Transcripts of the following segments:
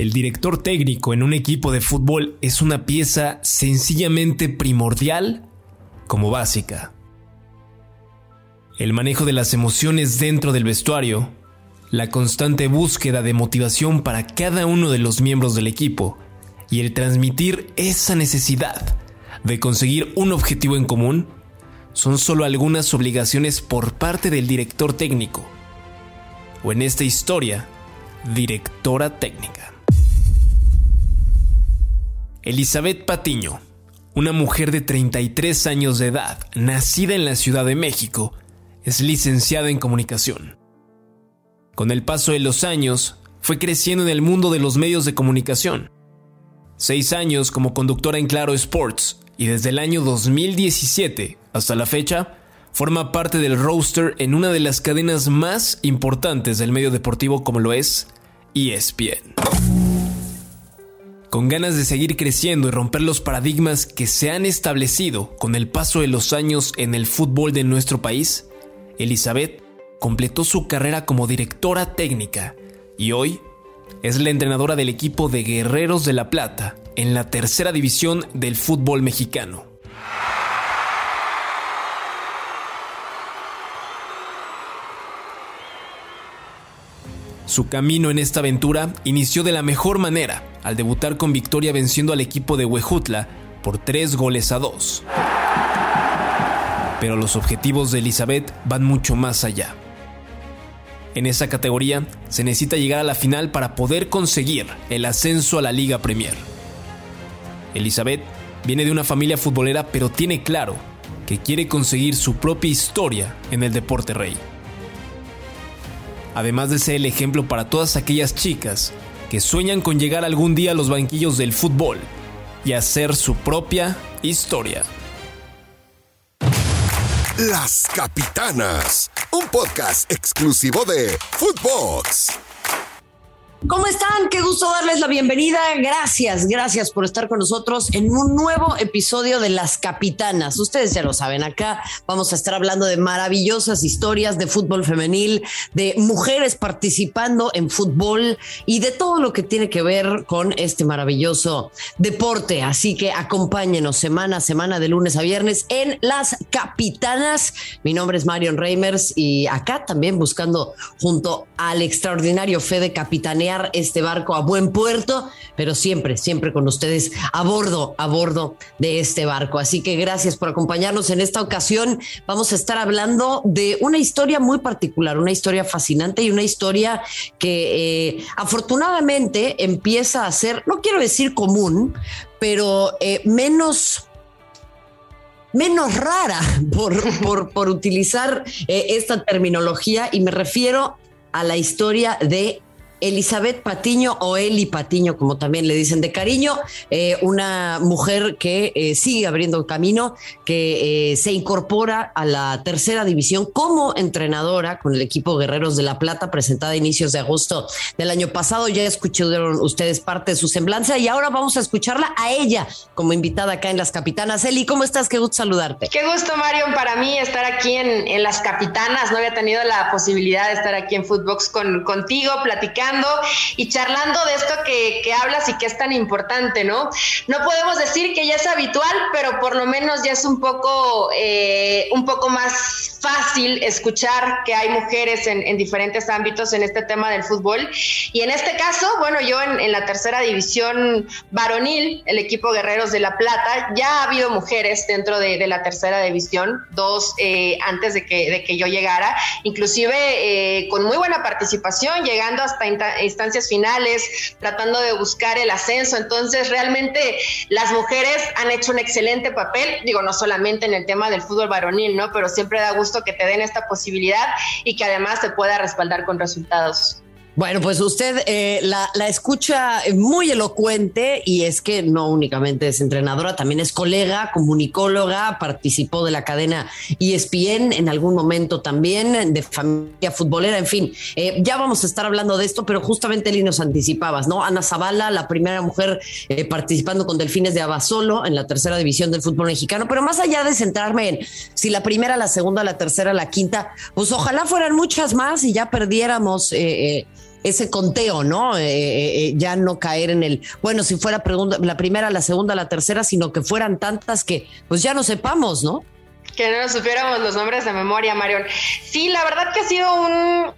El director técnico en un equipo de fútbol es una pieza sencillamente primordial como básica. El manejo de las emociones dentro del vestuario, la constante búsqueda de motivación para cada uno de los miembros del equipo y el transmitir esa necesidad de conseguir un objetivo en común son solo algunas obligaciones por parte del director técnico, o en esta historia, directora técnica. Elizabeth Patiño, una mujer de 33 años de edad, nacida en la Ciudad de México, es licenciada en comunicación. Con el paso de los años, fue creciendo en el mundo de los medios de comunicación. Seis años como conductora en Claro Sports y desde el año 2017 hasta la fecha, forma parte del roster en una de las cadenas más importantes del medio deportivo como lo es ESPN. Con ganas de seguir creciendo y romper los paradigmas que se han establecido con el paso de los años en el fútbol de nuestro país, Elizabeth completó su carrera como directora técnica y hoy es la entrenadora del equipo de Guerreros de la Plata en la tercera división del fútbol mexicano. Su camino en esta aventura inició de la mejor manera al debutar con victoria venciendo al equipo de Huejutla por tres goles a dos. Pero los objetivos de Elizabeth van mucho más allá. En esa categoría se necesita llegar a la final para poder conseguir el ascenso a la Liga Premier. Elizabeth viene de una familia futbolera pero tiene claro que quiere conseguir su propia historia en el deporte rey además de ser el ejemplo para todas aquellas chicas que sueñan con llegar algún día a los banquillos del fútbol y hacer su propia historia. Las Capitanas, un podcast exclusivo de Footbox. ¿Cómo están? Qué gusto darles la bienvenida. Gracias, gracias por estar con nosotros en un nuevo episodio de Las Capitanas. Ustedes ya lo saben, acá vamos a estar hablando de maravillosas historias de fútbol femenil, de mujeres participando en fútbol y de todo lo que tiene que ver con este maravilloso deporte. Así que acompáñenos semana a semana de lunes a viernes en Las Capitanas. Mi nombre es Marion Reimers y acá también buscando junto al extraordinario Fede Capitanea este barco a buen puerto, pero siempre, siempre con ustedes a bordo, a bordo de este barco. Así que gracias por acompañarnos en esta ocasión. Vamos a estar hablando de una historia muy particular, una historia fascinante y una historia que eh, afortunadamente empieza a ser, no quiero decir común, pero eh, menos menos rara por, por, utilizar eh, esta terminología y me refiero a la historia de Elizabeth Patiño o Eli Patiño, como también le dicen de cariño, eh, una mujer que eh, sigue abriendo camino, que eh, se incorpora a la tercera división como entrenadora con el equipo Guerreros de la Plata, presentada a inicios de agosto del año pasado. Ya escucharon ustedes parte de su semblanza y ahora vamos a escucharla a ella como invitada acá en Las Capitanas. Eli, ¿cómo estás? Qué gusto saludarte. Qué gusto, Mario, para mí estar aquí en, en Las Capitanas. No había tenido la posibilidad de estar aquí en Footbox con, contigo, platicando y charlando de esto que, hablas y que es tan importante, ¿no? No podemos decir que ya es habitual, pero por lo menos ya es un poco, eh, un poco más fácil escuchar que hay mujeres en, diferentes ámbitos en este tema del fútbol. Y en este caso, bueno, yo en, la tercera división varonil, el equipo Guerreros de la Plata, ya ha habido mujeres dentro de, la tercera división, dos eh, antes de que, de que yo llegara, inclusive eh, con muy buena participación, llegando hasta instancias finales, tratando de buscar el ascenso. Entonces, realmente las mujeres han hecho un excelente papel, digo, no solamente en el tema del fútbol varonil, ¿no? Pero siempre da gusto que te den esta posibilidad y que además te pueda respaldar con resultados. Bueno, pues usted eh, la, escucha muy elocuente y es que no únicamente es entrenadora, también es colega, comunicóloga, participó de la cadena ESPN en algún momento también, de familia futbolera, en fin, eh, ya vamos a estar hablando de esto, pero justamente Eli nos anticipabas, ¿no? Ana Zavala, la primera mujer eh, participando con Delfines de Abasolo en la tercera división del fútbol mexicano, pero más allá de centrarme en si la primera, la segunda, la tercera, la quinta, pues ojalá fueran muchas más y ya perdiéramos ese conteo, ¿no? Eh, eh, eh, ya no caer en el, bueno, si fuera la primera, la segunda, la tercera, sino que fueran tantas que pues ya no sepamos, ¿no? Que no nos supiéramos los nombres de memoria, Marion. Sí, la verdad que ha sido un,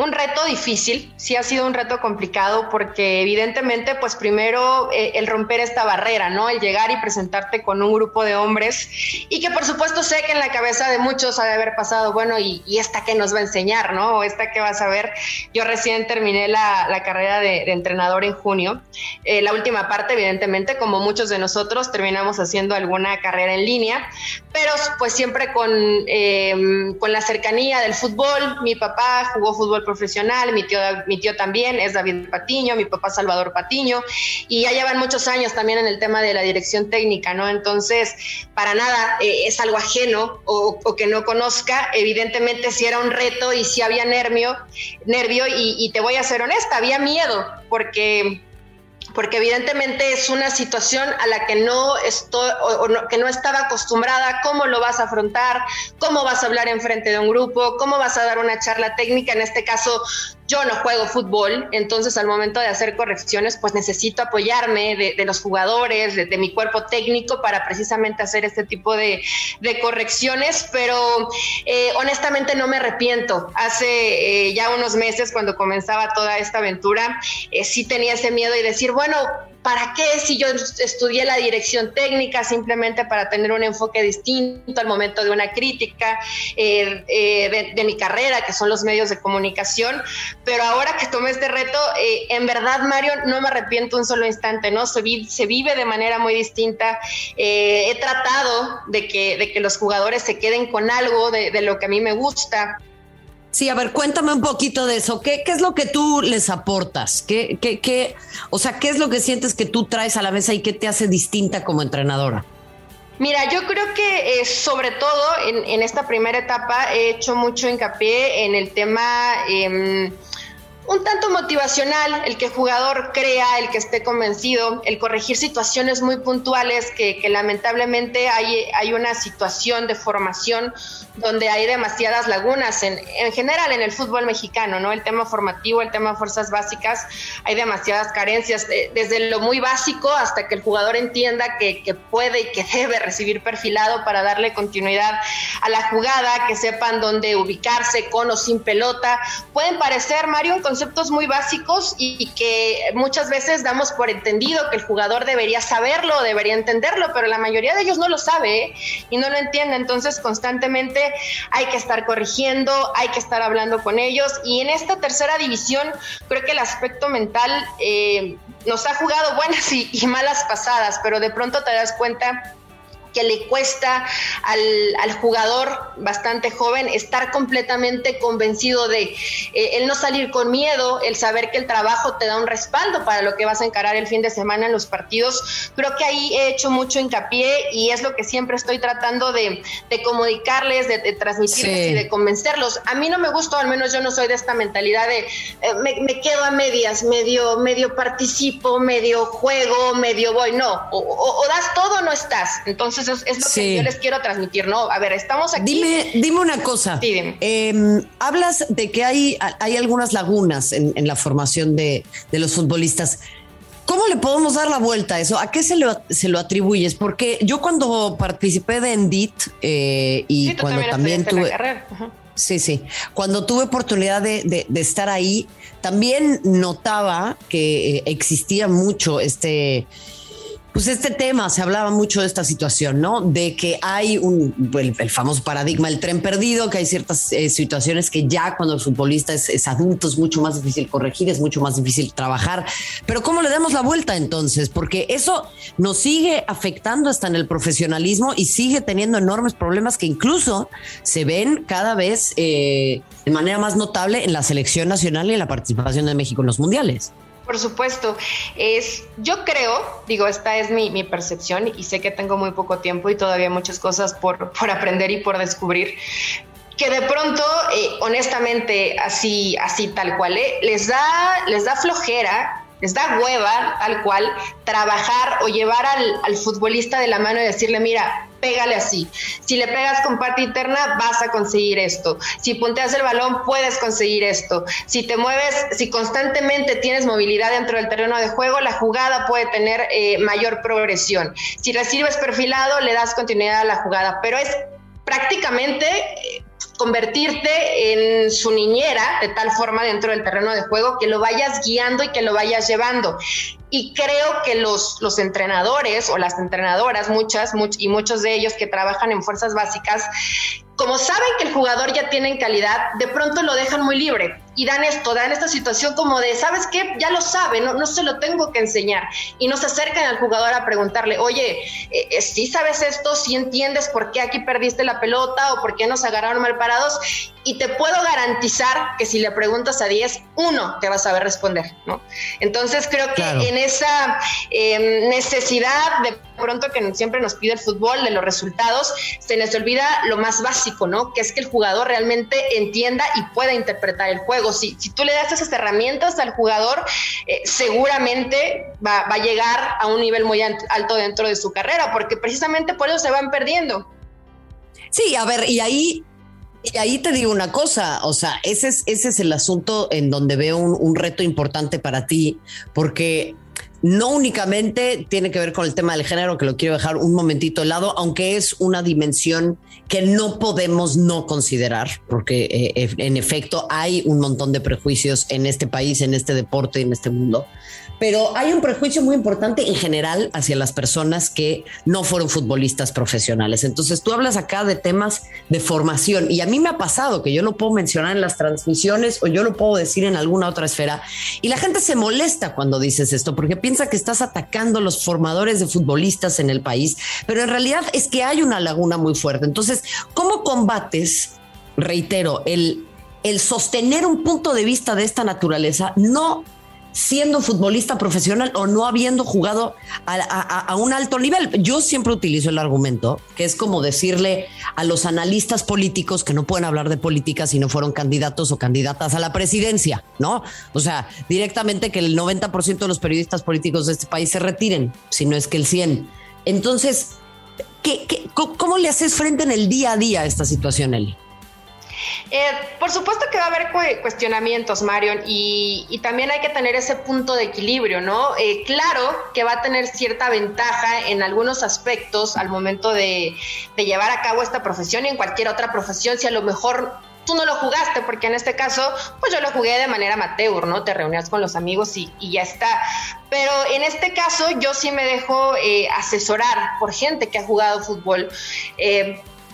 un reto difícil, sí ha sido un reto complicado porque evidentemente pues primero eh, el romper esta barrera, ¿no? El llegar y presentarte con un grupo de hombres y que por supuesto sé que en la cabeza de muchos ha de haber pasado, bueno, ¿y, esta qué nos va a enseñar, ¿no? O esta qué vas a ver. Yo recién terminé la, carrera de, entrenador en junio. Eh, la última parte, evidentemente, como muchos de nosotros, terminamos haciendo alguna carrera en línea, pero pues siempre con, eh, con la cercanía del fútbol. Mi papá jugó fútbol profesional, mi tío, mi tío también es David Patiño, mi papá Salvador Patiño, y ya llevan muchos años también en el tema de la dirección técnica, ¿no? Entonces, para nada eh, es algo ajeno o, que no conozca, evidentemente si era un reto y si había nervio, nervio y te voy a ser honesta, había miedo, porque porque evidentemente es una situación a la que no estoy o, que no estaba acostumbrada, cómo lo vas a afrontar, cómo vas a hablar en frente de un grupo, cómo vas a dar una charla técnica, en este caso yo no juego fútbol, entonces al momento de hacer correcciones, pues necesito apoyarme de, los jugadores, de, mi cuerpo técnico para precisamente hacer este tipo de, correcciones, pero eh, honestamente no me arrepiento. Hace eh, ya unos meses, cuando comenzaba toda esta aventura, eh, sí tenía ese miedo y decir, bueno, ¿para qué si yo estudié la dirección técnica simplemente para tener un enfoque distinto al momento de una crítica eh, eh, de, mi carrera, que son los medios de comunicación? Pero ahora que tomé este reto, eh, en verdad, Mario, no me arrepiento un solo instante, ¿no? Se, vive, de manera muy distinta. he tratado de que, de que los jugadores se queden con algo de, de lo que a mí me gusta. Sí, a ver, cuéntame un poquito de eso. ¿Qué, qué es lo que tú les aportas? ¿Qué, qué, qué, o sea, ¿qué es lo que sientes que tú traes a la mesa y qué te hace distinta como entrenadora? Mira, yo creo que eh, sobre todo en, en, esta primera etapa he hecho mucho hincapié en el tema... Eh, un tanto motivacional, el que el jugador crea, el que esté convencido, el corregir situaciones muy puntuales que, lamentablemente hay, hay una situación de formación donde hay demasiadas lagunas en, en, general en el fútbol mexicano, ¿no? El tema formativo, el tema fuerzas básicas, hay demasiadas carencias, desde lo muy básico hasta que el jugador entienda que, que puede y que debe recibir perfilado para darle continuidad a la jugada, que sepan dónde ubicarse con o sin pelota. Pueden parecer, Mario, un conceptos muy básicos y, que muchas veces damos por entendido que el jugador debería saberlo, debería entenderlo, pero la mayoría de ellos no lo sabe ¿eh? y no lo entiende. Entonces constantemente hay que estar corrigiendo, hay que estar hablando con ellos y en esta tercera división creo que el aspecto mental eh, nos ha jugado buenas y, y malas pasadas, pero de pronto te das cuenta que le cuesta al, jugador bastante joven estar completamente convencido de eh, el no salir con miedo, el saber que el trabajo te da un respaldo para lo que vas a encarar el fin de semana en los partidos. Creo que ahí he hecho mucho hincapié y es lo que siempre estoy tratando de, comunicarles, de, transmitirles y de convencerlos. A mí no me gusta, al menos yo no soy de esta mentalidad de eh, me, quedo a medias, medio, medio participo, medio juego, medio voy. No, o, o das todo o no estás. Entonces, es lo que yo les quiero transmitir, ¿no? A ver, estamos aquí. Dime, dime una cosa. Em, hablas de que hay, hay algunas lagunas en, la formación de, los futbolistas. ¿Cómo le podemos dar la vuelta a eso? ¿A qué se lo, se lo atribuyes? Porque yo cuando participé de Endit eh, y cuando también, tuve... Sí, sí. Cuando tuve oportunidad de, estar ahí, también notaba que eh, existía mucho este pues este tema, se hablaba mucho de esta situación, ¿no? De que hay un, el, famoso paradigma del tren perdido, que hay ciertas eh, situaciones que ya cuando el futbolista es, adulto es mucho más difícil corregir, es mucho más difícil trabajar. Pero ¿cómo le damos la vuelta entonces? Porque eso nos sigue afectando hasta en el profesionalismo y sigue teniendo enormes problemas que incluso se ven cada vez eh, de manera más notable en la selección nacional y en la participación de México en los mundiales. Por supuesto, es, yo creo, digo, esta es mi, percepción y sé que tengo muy poco tiempo y todavía muchas cosas por, por aprender y por descubrir, que de pronto, eh, honestamente, así, así tal cual, eh, les, da, les da flojera, les da hueva, tal cual, trabajar o llevar al, al futbolista de la mano y decirle, mira, pégale así. Si le pegas con parte interna, vas a conseguir esto. Si punteas el balón, puedes conseguir esto. Si te mueves, si constantemente tienes movilidad dentro del terreno de juego, la jugada puede tener eh, mayor progresión. Si recibes perfilado, le das continuidad a la jugada, pero es prácticamente eh, convertirte en su niñera de tal forma dentro del terreno de juego que lo vayas guiando y que lo vayas llevando. Y creo que los, los entrenadores o las entrenadoras, muchas y muchos de ellos que trabajan en fuerzas básicas, como saben que el jugador ya tiene calidad, de pronto lo dejan muy libre y dan esto, dan esta situación como de, ¿sabes qué? Ya lo sabe, no, no se lo tengo que enseñar. Y nos acercan al jugador a preguntarle, oye, eh, eh, si sabes esto, si entiendes por qué aquí perdiste la pelota o por qué nos agarraron mal parados, y te puedo garantizar que si le preguntas a 10, uno te va a saber responder, ¿no? Entonces creo que en esa em, necesidad de pronto que siempre nos pide el fútbol de los resultados, se les olvida lo más básico, ¿no? Que es que el jugador realmente entienda y pueda interpretar el juego. Si, si tú le das esas herramientas al jugador, eh, seguramente va, va a llegar a un nivel muy alto dentro de su carrera, porque precisamente por eso se van perdiendo. Sí, a ver, y ahí y ahí te digo una cosa, o sea, ese es, ese es el asunto en donde veo un, reto importante para ti, porque no únicamente tiene que ver con el tema del género, que lo quiero dejar un momentito de lado, aunque es una dimensión que no podemos no considerar, porque eh, en efecto hay un montón de prejuicios en este país, en este deporte, en este mundo pero hay un prejuicio muy importante en general hacia las personas que no fueron futbolistas profesionales. Entonces tú hablas acá de temas de formación y a mí me ha pasado que yo lo puedo mencionar en las transmisiones o yo lo puedo decir en alguna otra esfera y la gente se molesta cuando dices esto porque piensa que estás atacando a los formadores de futbolistas en el país, pero en realidad es que hay una laguna muy fuerte. Entonces, ¿cómo combates, reitero, el, el sostener un punto de vista de esta naturaleza? No siendo futbolista profesional o no habiendo jugado a, un alto nivel. Yo siempre utilizo el argumento que es como decirle a los analistas políticos que no pueden hablar de política si no fueron candidatos o candidatas a la presidencia, ¿no? O sea, directamente que el 90% de los periodistas políticos de este país se retiren, si no es que el 100. Entonces, ¿qué, cómo le haces frente en el día a día a esta situación, Eli? Eh, por supuesto que va a haber cuestionamientos, Marion, y, también hay que tener ese punto de equilibrio, ¿no? Eh, claro que va a tener cierta ventaja en algunos aspectos al momento de, llevar a cabo esta profesión y en cualquier otra profesión, si a lo mejor tú no lo jugaste, porque en este caso, pues yo lo jugué de manera amateur, ¿no? Te reunías con los amigos y, ya está. Pero en este caso, yo sí me dejo eh, asesorar por gente que ha jugado fútbol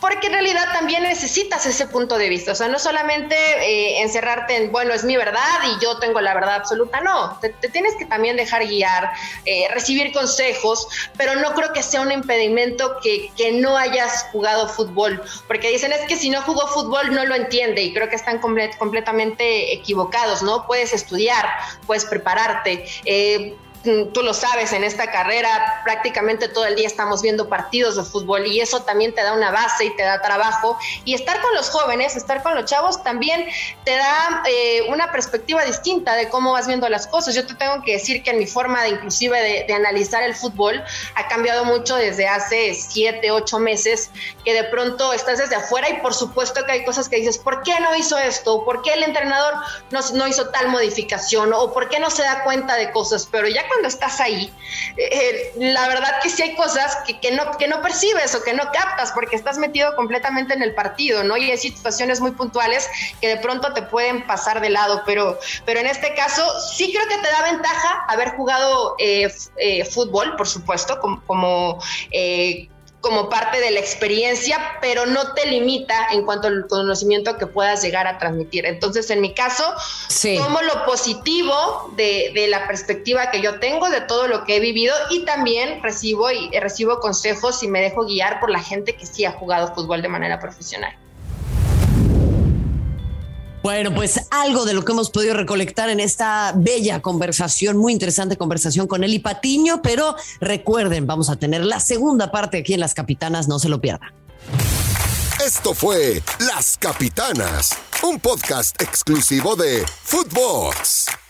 porque en realidad también necesitas ese punto de vista, o sea, no solamente eh, encerrarte en, bueno, es mi verdad y yo tengo la verdad absoluta, no, te, tienes que también dejar guiar, eh, recibir consejos, pero no creo que sea un impedimento que, que, no hayas jugado fútbol, porque dicen es que si no jugó fútbol no lo entiende y creo que están completamente equivocados, ¿no? Puedes estudiar, puedes prepararte. Eh, tú lo sabes, en esta carrera prácticamente todo el día estamos viendo partidos de fútbol y eso también te da una base y te da trabajo. Y estar con los jóvenes, estar con los chavos también te da eh, una perspectiva distinta de cómo vas viendo las cosas. Yo te tengo que decir que en mi forma de inclusive de, analizar el fútbol ha cambiado mucho desde hace siete, ocho meses, que de pronto estás desde afuera y por supuesto que hay cosas que dices, ¿por qué no hizo esto? ¿Por qué el entrenador no, no hizo tal modificación? ¿O por qué no se da cuenta de cosas? Pero ya cuando estás ahí, eh, la verdad que sí hay cosas que, no, que no percibes o que no captas porque estás metido completamente en el partido, ¿no? Y hay situaciones muy puntuales que de pronto te pueden pasar de lado, pero, pero en este caso sí creo que te da ventaja haber jugado eh, eh, fútbol, por supuesto, como, como como parte de la experiencia, pero no te limita en cuanto al conocimiento que puedas llegar a transmitir. Entonces, en mi caso, tomo lo positivo de, de, la perspectiva que yo tengo, de todo lo que he vivido y también recibo, y, recibo consejos y me dejo guiar por la gente que sí ha jugado fútbol de manera profesional. Bueno, pues algo de lo que hemos podido recolectar en esta bella conversación, muy interesante conversación con Eli Patiño, pero recuerden, vamos a tener la segunda parte aquí en Las Capitanas, no se lo pierdan. Esto fue Las Capitanas, un podcast exclusivo de Footbox.